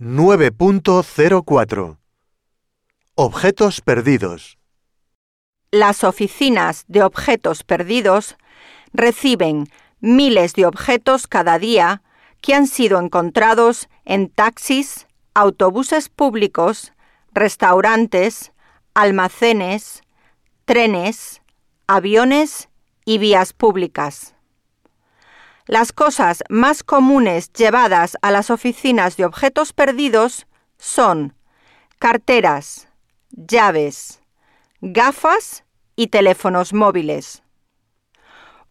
9.04 Objetos perdidos. Las oficinas de objetos perdidos reciben miles de objetos cada día que han sido encontrados en taxis, autobuses públicos, restaurantes, almacenes, trenes, aviones y vías públicas. Las cosas más comunes llevadas a las oficinas de objetos perdidos son carteras, llaves, gafas y teléfonos móviles.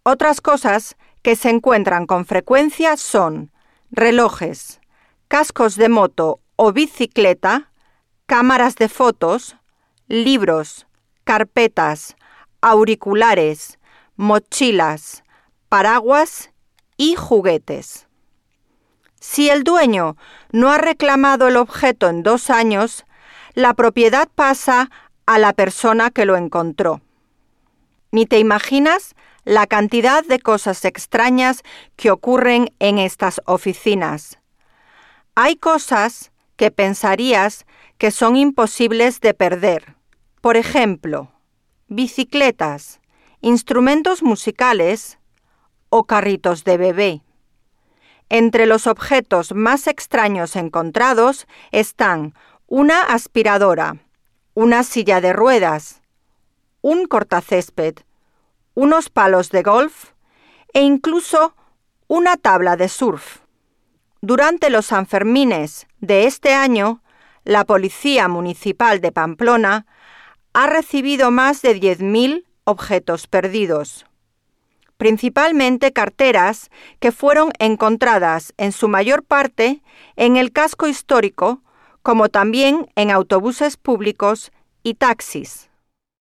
Otras cosas que se encuentran con frecuencia son relojes, cascos de moto o bicicleta, cámaras de fotos, libros, carpetas, auriculares, mochilas, paraguas y juguetes. Si el dueño no ha reclamado el objeto en dos años, la propiedad pasa a la persona que lo encontró. Ni te imaginas la cantidad de cosas extrañas que ocurren en estas oficinas. Hay cosas que pensarías que son imposibles de perder. Por ejemplo, bicicletas, instrumentos musicales, o carritos de bebé. Entre los objetos más extraños encontrados están una aspiradora, una silla de ruedas, un cortacésped, unos palos de golf e incluso una tabla de surf. Durante los Sanfermines de este año, la Policía Municipal de Pamplona ha recibido más de 10.000 objetos perdidos principalmente carteras que fueron encontradas en su mayor parte en el casco histórico, como también en autobuses públicos y taxis.